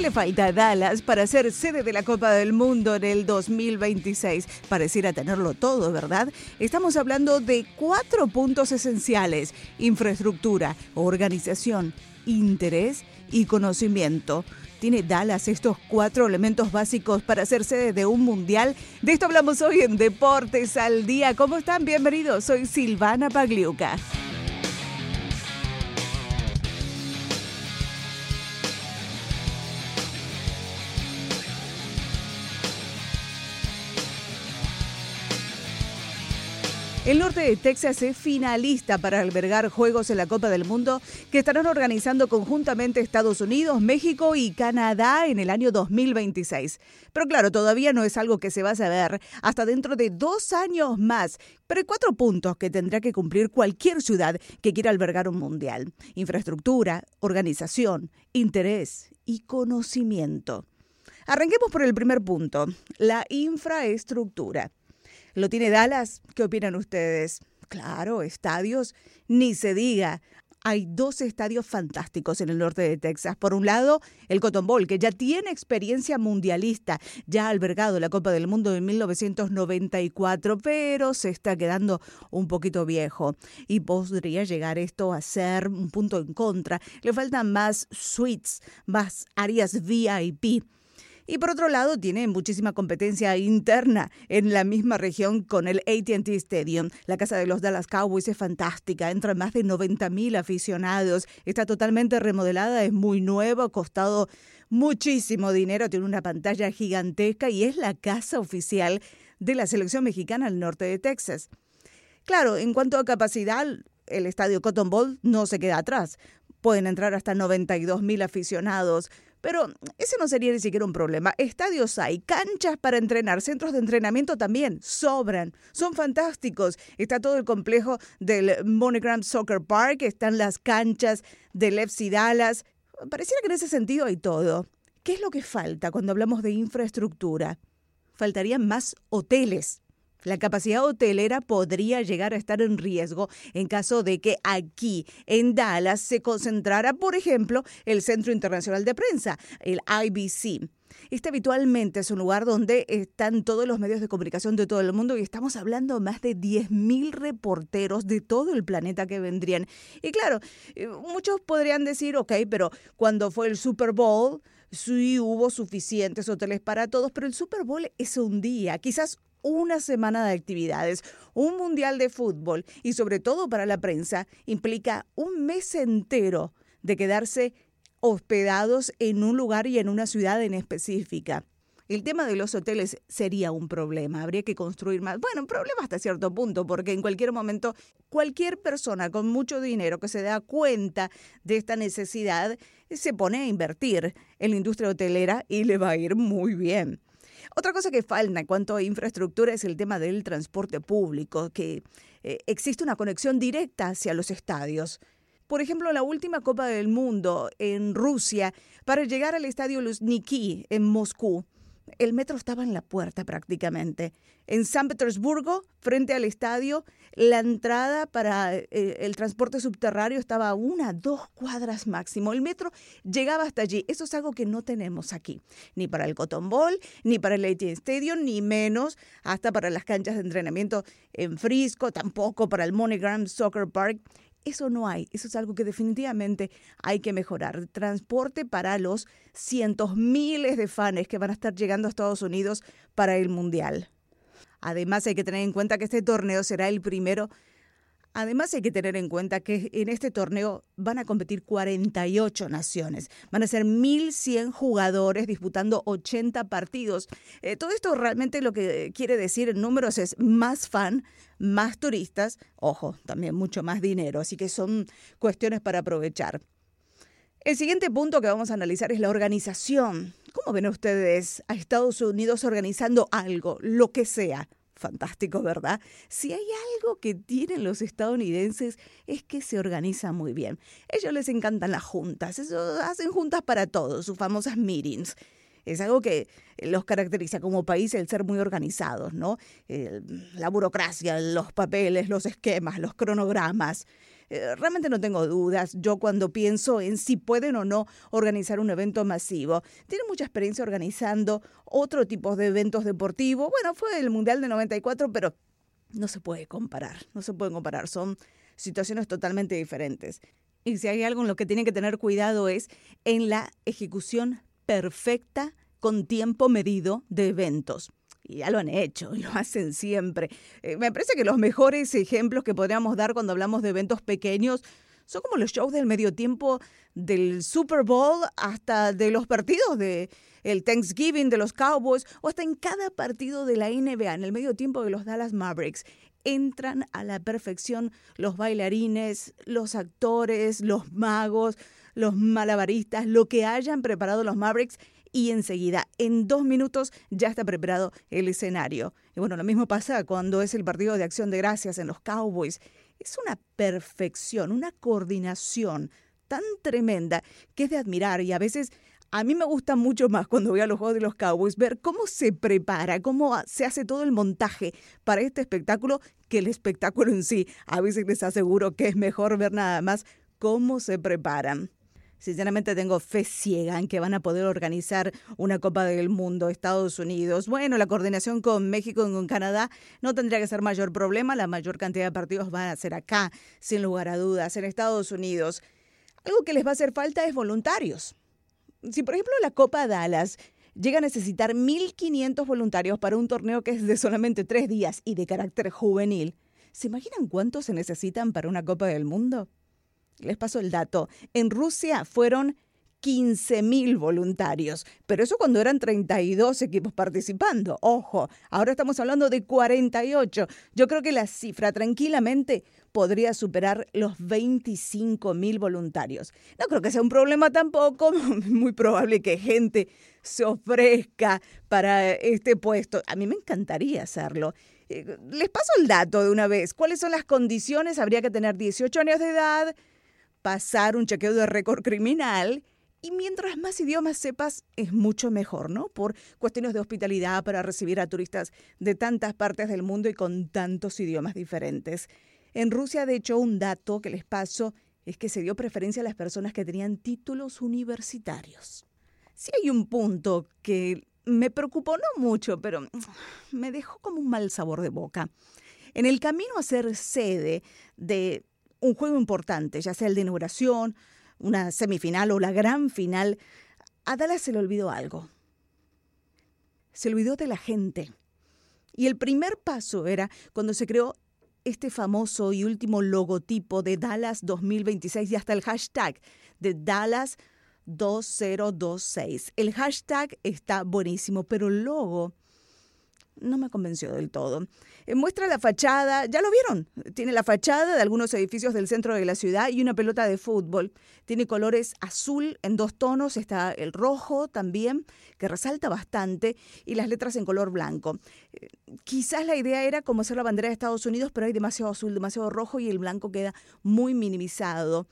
¿Qué le falta a Dallas para ser sede de la Copa del Mundo en el 2026? Pareciera tenerlo todo, ¿verdad? Estamos hablando de cuatro puntos esenciales. Infraestructura, organización, interés y conocimiento. ¿Tiene Dallas estos cuatro elementos básicos para ser sede de un mundial? De esto hablamos hoy en Deportes al Día. ¿Cómo están? Bienvenidos. Soy Silvana Pagliuca. El norte de Texas es finalista para albergar Juegos en la Copa del Mundo que estarán organizando conjuntamente Estados Unidos, México y Canadá en el año 2026. Pero claro, todavía no es algo que se va a saber hasta dentro de dos años más. Pero hay cuatro puntos que tendrá que cumplir cualquier ciudad que quiera albergar un mundial. Infraestructura, organización, interés y conocimiento. Arranquemos por el primer punto, la infraestructura. ¿Lo tiene Dallas? ¿Qué opinan ustedes? Claro, estadios, ni se diga. Hay dos estadios fantásticos en el norte de Texas. Por un lado, el Cotton Bowl, que ya tiene experiencia mundialista, ya ha albergado la Copa del Mundo en 1994, pero se está quedando un poquito viejo y podría llegar esto a ser un punto en contra. Le faltan más suites, más áreas VIP. Y por otro lado, tiene muchísima competencia interna en la misma región con el ATT Stadium. La casa de los Dallas Cowboys es fantástica, entran más de 90 mil aficionados, está totalmente remodelada, es muy nueva, ha costado muchísimo dinero, tiene una pantalla gigantesca y es la casa oficial de la selección mexicana al norte de Texas. Claro, en cuanto a capacidad, el estadio Cotton Bowl no se queda atrás. Pueden entrar hasta 92 mil aficionados. Pero ese no sería ni siquiera un problema. Estadios hay, canchas para entrenar, centros de entrenamiento también, sobran, son fantásticos. Está todo el complejo del Monogram Soccer Park, están las canchas del FC Dallas. Pareciera que en ese sentido hay todo. ¿Qué es lo que falta cuando hablamos de infraestructura? Faltarían más hoteles. La capacidad hotelera podría llegar a estar en riesgo en caso de que aquí en Dallas se concentrara, por ejemplo, el Centro Internacional de Prensa, el IBC. Este habitualmente es un lugar donde están todos los medios de comunicación de todo el mundo y estamos hablando más de 10.000 reporteros de todo el planeta que vendrían. Y claro, eh, muchos podrían decir, ok, pero cuando fue el Super Bowl, sí hubo suficientes hoteles para todos, pero el Super Bowl es un día, quizás una semana de actividades, un mundial de fútbol y sobre todo para la prensa implica un mes entero de quedarse hospedados en un lugar y en una ciudad en específica. El tema de los hoteles sería un problema, habría que construir más. Bueno, un problema hasta cierto punto, porque en cualquier momento cualquier persona con mucho dinero que se da cuenta de esta necesidad se pone a invertir en la industria hotelera y le va a ir muy bien. Otra cosa que falta en cuanto a infraestructura es el tema del transporte público, que eh, existe una conexión directa hacia los estadios. Por ejemplo, la última Copa del Mundo en Rusia, para llegar al estadio Luzhniki en Moscú, el metro estaba en la puerta prácticamente. En San Petersburgo, frente al estadio, la entrada para eh, el transporte subterráneo estaba a una, dos cuadras máximo. El metro llegaba hasta allí. Eso es algo que no tenemos aquí. Ni para el Cotton Bowl, ni para el AT Stadium, ni menos hasta para las canchas de entrenamiento en Frisco, tampoco para el MoneyGram Soccer Park. Eso no hay, eso es algo que definitivamente hay que mejorar. Transporte para los cientos, miles de fans que van a estar llegando a Estados Unidos para el Mundial. Además hay que tener en cuenta que este torneo será el primero Además hay que tener en cuenta que en este torneo van a competir 48 naciones. Van a ser 1.100 jugadores disputando 80 partidos. Eh, todo esto realmente lo que quiere decir en números es más fan, más turistas, ojo, también mucho más dinero. Así que son cuestiones para aprovechar. El siguiente punto que vamos a analizar es la organización. ¿Cómo ven ustedes a Estados Unidos organizando algo, lo que sea? Fantástico, ¿verdad? Si hay algo que tienen los estadounidenses es que se organizan muy bien. ellos les encantan las juntas, eso, hacen juntas para todos, sus famosas meetings. Es algo que los caracteriza como país el ser muy organizados, ¿no? la burocracia, los papeles, los esquemas, los cronogramas. Eh, realmente no tengo dudas yo cuando pienso en si pueden o no organizar un evento masivo. Tienen mucha experiencia organizando otro tipo de eventos deportivos. Bueno, fue el Mundial de 94, pero no se puede comparar, no se pueden comparar, son situaciones totalmente diferentes. Y si hay algo en lo que tienen que tener cuidado es en la ejecución perfecta con tiempo medido de eventos. Y ya lo han hecho, lo hacen siempre. Eh, me parece que los mejores ejemplos que podríamos dar cuando hablamos de eventos pequeños son como los shows del medio tiempo del Super Bowl hasta de los partidos de el Thanksgiving de los Cowboys o hasta en cada partido de la NBA en el medio tiempo de los Dallas Mavericks entran a la perfección los bailarines, los actores, los magos, los malabaristas, lo que hayan preparado los Mavericks y enseguida, en dos minutos, ya está preparado el escenario. Y bueno, lo mismo pasa cuando es el partido de acción de gracias en los Cowboys. Es una perfección, una coordinación tan tremenda que es de admirar y a veces a mí me gusta mucho más cuando voy a los Juegos de los Cowboys ver cómo se prepara, cómo se hace todo el montaje para este espectáculo que el espectáculo en sí. A veces les aseguro que es mejor ver nada más cómo se preparan. Sinceramente tengo fe ciega en que van a poder organizar una Copa del Mundo, Estados Unidos. Bueno, la coordinación con México y con Canadá no tendría que ser mayor problema. La mayor cantidad de partidos van a ser acá, sin lugar a dudas, en Estados Unidos. Algo que les va a hacer falta es voluntarios si por ejemplo la Copa Dallas llega a necesitar 1.500 voluntarios para un torneo que es de solamente tres días y de carácter juvenil, ¿se imaginan cuántos se necesitan para una Copa del Mundo? Les paso el dato. En Rusia fueron 15.000 voluntarios, pero eso cuando eran 32 equipos participando. Ojo, ahora estamos hablando de 48. Yo creo que la cifra tranquilamente podría superar los 25.000 voluntarios. No creo que sea un problema tampoco, muy probable que gente se ofrezca para este puesto. A mí me encantaría hacerlo. Eh, les paso el dato de una vez. ¿Cuáles son las condiciones? Habría que tener 18 años de edad, pasar un chequeo de récord criminal y mientras más idiomas sepas, es mucho mejor, ¿no? Por cuestiones de hospitalidad para recibir a turistas de tantas partes del mundo y con tantos idiomas diferentes. En Rusia, de hecho, un dato que les paso es que se dio preferencia a las personas que tenían títulos universitarios. Sí hay un punto que me preocupó no mucho, pero me dejó como un mal sabor de boca. En el camino a ser sede de un juego importante, ya sea el de inauguración, una semifinal o la gran final, a Dallas se le olvidó algo. Se olvidó de la gente. Y el primer paso era cuando se creó este famoso y último logotipo de Dallas 2026 y hasta el hashtag de Dallas 2026. El hashtag está buenísimo, pero el logo no me convenció del todo. Eh, muestra la fachada, ya lo vieron, tiene la fachada de algunos edificios del centro de la ciudad y una pelota de fútbol. Tiene colores azul en dos tonos, está el rojo también, que resalta bastante, y las letras en color blanco. Eh, quizás la idea era como hacer la bandera de Estados Unidos, pero hay demasiado azul, demasiado rojo y el blanco queda muy minimizado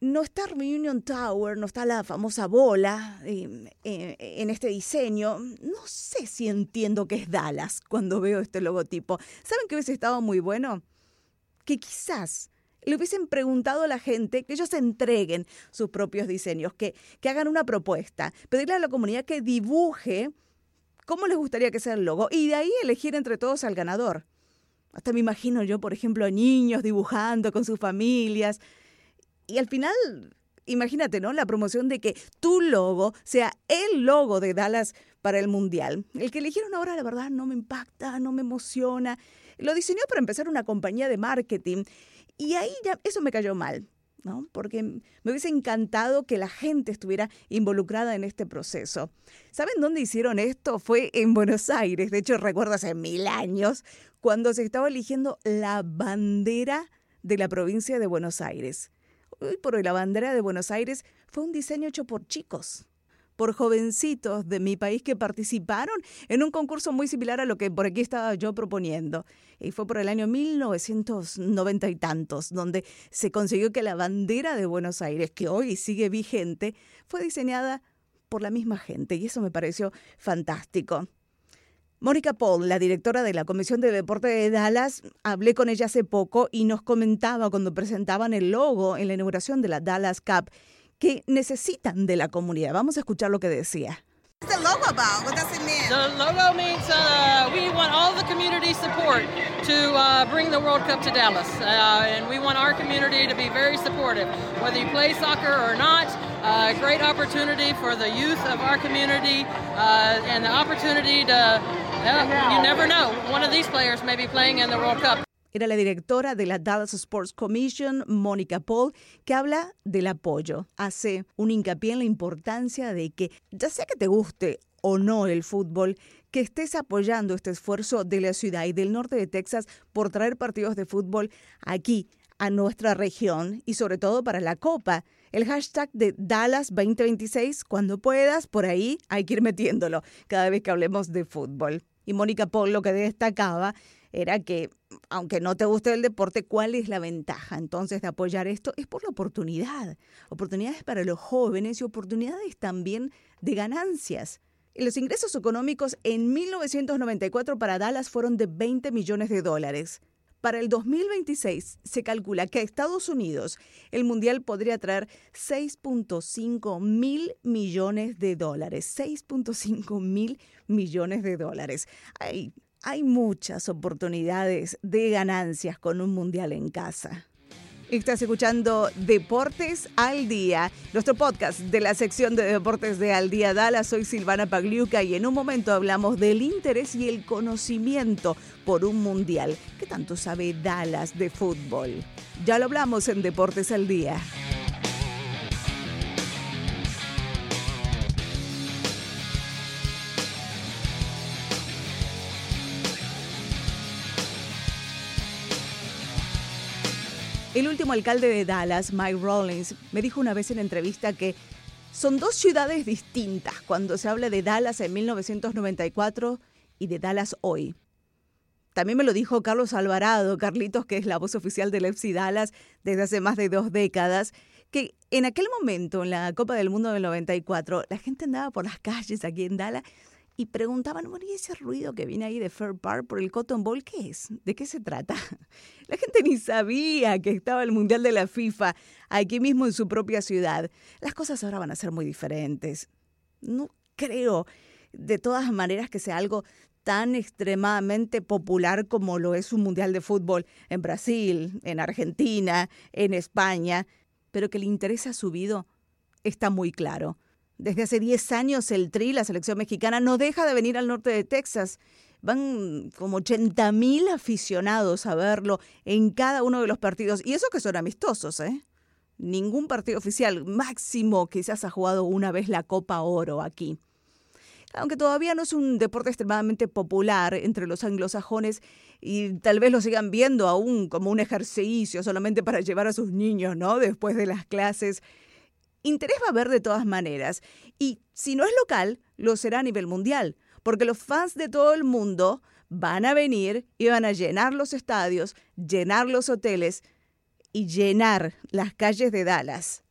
no está Reunion Tower, no está la famosa bola eh, eh, en este diseño. No sé si entiendo que es Dallas cuando veo este logotipo. ¿Saben qué hubiese estado muy bueno? Que quizás le hubiesen preguntado a la gente que ellos entreguen sus propios diseños, que, que hagan una propuesta, pedirle a la comunidad que dibuje cómo les gustaría que sea el logo y de ahí elegir entre todos al ganador. Hasta me imagino yo, por ejemplo, niños dibujando con sus familias y al final, imagínate, ¿no? La promoción de que tu logo sea el logo de Dallas para el Mundial. El que eligieron ahora, la verdad, no me impacta, no me emociona. Lo diseñó para empezar una compañía de marketing. Y ahí ya eso me cayó mal. ¿no? Porque me hubiese encantado que la gente estuviera involucrada en este proceso. ¿Saben dónde hicieron esto? Fue en Buenos Aires. De hecho, recuerdo hace mil años, cuando se estaba eligiendo la bandera de la provincia de Buenos Aires hoy por hoy la bandera de Buenos Aires fue un diseño hecho por chicos, por jovencitos de mi país que participaron en un concurso muy similar a lo que por aquí estaba yo proponiendo. Y fue por el año 1990 y tantos, donde se consiguió que la bandera de Buenos Aires, que hoy sigue vigente, fue diseñada por la misma gente. Y eso me pareció fantástico. Mónica Paul, la directora de la Comisión de Deporte de Dallas, hablé con ella hace poco y nos comentaba cuando presentaban el logo en la inauguración de la Dallas Cup que necesitan de la comunidad. Vamos a escuchar lo que decía. What's the logo about? What does it mean? The logo means uh, we want all the community support to uh, bring the World Cup to Dallas. Uh, and we want our community to be very supportive. Whether you play soccer or not, a uh, great opportunity for the youth of our community uh, and the opportunity to, Era la directora de la Dallas Sports Commission, Mónica Paul, que habla del apoyo. Hace un hincapié en la importancia de que, ya sea que te guste o no el fútbol, que estés apoyando este esfuerzo de la ciudad y del norte de Texas por traer partidos de fútbol aquí, a nuestra región y sobre todo para la Copa. El hashtag de Dallas 2026, cuando puedas, por ahí hay que ir metiéndolo cada vez que hablemos de fútbol. Y Mónica Paul lo que destacaba era que, aunque no te guste el deporte, ¿cuál es la ventaja entonces de apoyar esto? Es por la oportunidad. Oportunidades para los jóvenes y oportunidades también de ganancias. Los ingresos económicos en 1994 para Dallas fueron de 20 millones de dólares. Para el 2026 se calcula que a Estados Unidos el Mundial podría traer 6.5 mil millones de dólares. 6.5 mil millones de dólares. Hay hay muchas oportunidades de ganancias con un mundial en casa. Estás escuchando Deportes al Día, nuestro podcast de la sección de Deportes de Al Día Dallas. Soy Silvana Pagliuca y en un momento hablamos del interés y el conocimiento por un mundial. ¿Qué tanto sabe Dallas de fútbol? Ya lo hablamos en Deportes al Día. El último alcalde de Dallas, Mike Rawlings, me dijo una vez en entrevista que son dos ciudades distintas cuando se habla de Dallas en 1994 y de Dallas hoy. También me lo dijo Carlos Alvarado, Carlitos, que es la voz oficial del FC Dallas desde hace más de dos décadas, que en aquel momento, en la Copa del Mundo del 94, la gente andaba por las calles aquí en Dallas y preguntaban, bueno, ¿y ese ruido que viene ahí de Fair Park por el Cotton Bowl, qué es? ¿De qué se trata? La gente ni sabía que estaba el Mundial de la FIFA aquí mismo en su propia ciudad. Las cosas ahora van a ser muy diferentes. No creo, de todas maneras, que sea algo tan extremadamente popular como lo es un Mundial de Fútbol en Brasil, en Argentina, en España, pero que el interés ha subido está muy claro. Desde hace 10 años el Tri, la selección mexicana, no deja de venir al norte de Texas. Van como 80 mil aficionados a verlo en cada uno de los partidos. Y eso que son amistosos, ¿eh? Ningún partido oficial. Máximo quizás ha jugado una vez la Copa Oro aquí. Aunque todavía no es un deporte extremadamente popular entre los anglosajones y tal vez lo sigan viendo aún como un ejercicio solamente para llevar a sus niños, ¿no? Después de las clases interés va a haber de todas maneras. Y si no es local, lo será a nivel mundial, porque los fans de todo el mundo van a venir y van a llenar los estadios, llenar los hoteles y llenar las calles de Dallas.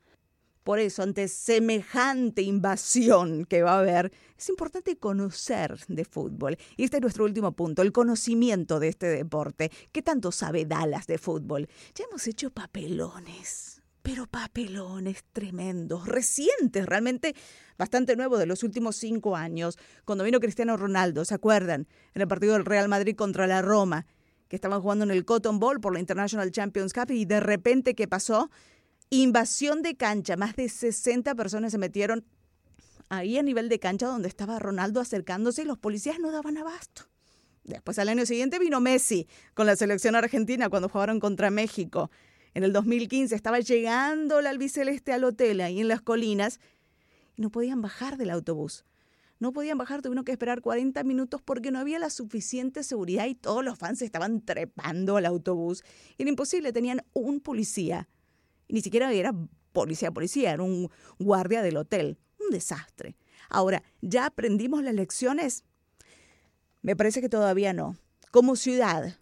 Por eso, ante semejante invasión que va a haber, es importante conocer de fútbol. Y este es nuestro último punto, el conocimiento de este deporte. ¿Qué tanto sabe Dallas de fútbol? Ya hemos hecho papelones pero papelones tremendos, recientes, realmente bastante nuevos de los últimos cinco años, cuando vino Cristiano Ronaldo, ¿se acuerdan? En el partido del Real Madrid contra la Roma, que estaban jugando en el Cotton Bowl por la International Champions Cup y de repente, ¿qué pasó? Invasión de cancha, más de 60 personas se metieron ahí a nivel de cancha donde estaba Ronaldo acercándose y los policías no daban abasto. Después al año siguiente vino Messi con la selección argentina cuando jugaron contra México. En el 2015 estaba llegando la albiceleste al hotel ahí en las colinas y no podían bajar del autobús. No podían bajar, tuvieron que esperar 40 minutos porque no había la suficiente seguridad y todos los fans estaban trepando al autobús. Era imposible, tenían un policía. Ni siquiera era policía, policía, era un guardia del hotel. Un desastre. Ahora, ¿ya aprendimos las lecciones? Me parece que todavía no. Como ciudad,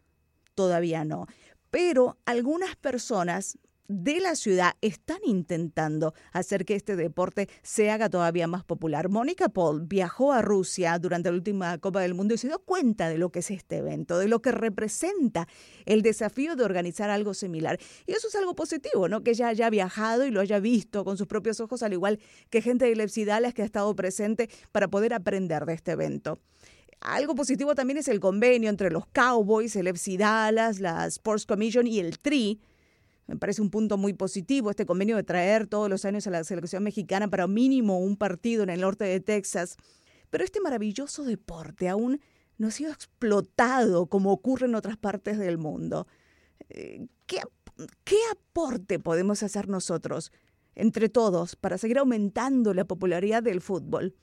todavía no. Pero algunas personas de la ciudad están intentando hacer que este deporte se haga todavía más popular. Mónica Paul viajó a Rusia durante la última Copa del Mundo y se dio cuenta de lo que es este evento, de lo que representa el desafío de organizar algo similar. Y eso es algo positivo, ¿no? Que ella haya viajado y lo haya visto con sus propios ojos, al igual que gente de Lepsidales que ha estado presente para poder aprender de este evento. Algo positivo también es el convenio entre los Cowboys, el FC Dallas, la Sports Commission y el TRI, me parece un punto muy positivo este convenio de traer todos los años a la selección mexicana para mínimo un partido en el norte de Texas. Pero este maravilloso deporte aún no ha sido explotado como ocurre en otras partes del mundo. Eh, ¿Qué, qué aporte podemos hacer nosotros, entre todos, para seguir aumentando la popularidad del fútbol?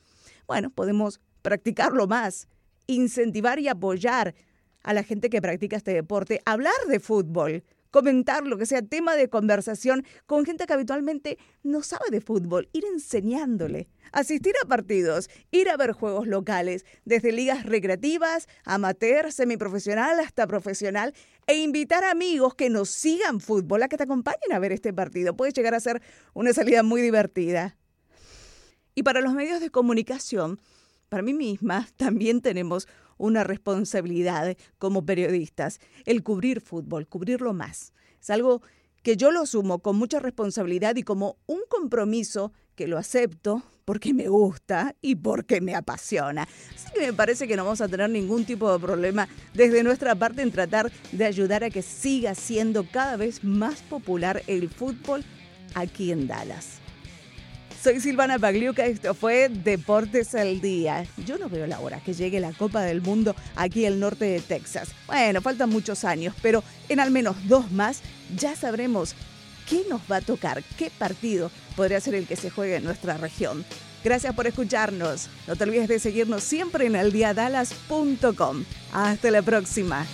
Bueno, podemos practicarlo más, incentivar y apoyar a la gente que practica este deporte, hablar de fútbol, comentar lo que sea tema de conversación con gente que habitualmente no sabe de fútbol, ir enseñándole, asistir a partidos, ir a ver juegos locales, desde ligas recreativas, amateur, semiprofesional hasta profesional, e invitar amigos que nos sigan fútbol a que te acompañen a ver este partido. Puede llegar a ser una salida muy divertida. Y para los medios de comunicación, para mí misma también tenemos una responsabilidad como periodistas, el cubrir fútbol, cubrirlo más. Es algo que yo lo asumo con mucha responsabilidad y como un compromiso que lo acepto porque me gusta y porque me apasiona. Así que me parece que no vamos a tener ningún tipo de problema desde nuestra parte en tratar de ayudar a que siga siendo cada vez más popular el fútbol aquí en Dallas. Soy Silvana Pagliuca, esto fue Deportes al Día. Yo no veo la hora que llegue la Copa del Mundo aquí al norte de Texas. Bueno, faltan muchos años, pero en al menos dos más ya sabremos qué nos va a tocar, qué partido podría ser el que se juegue en nuestra región. Gracias por escucharnos. No te olvides de seguirnos siempre en eldiadalas.com. Hasta la próxima.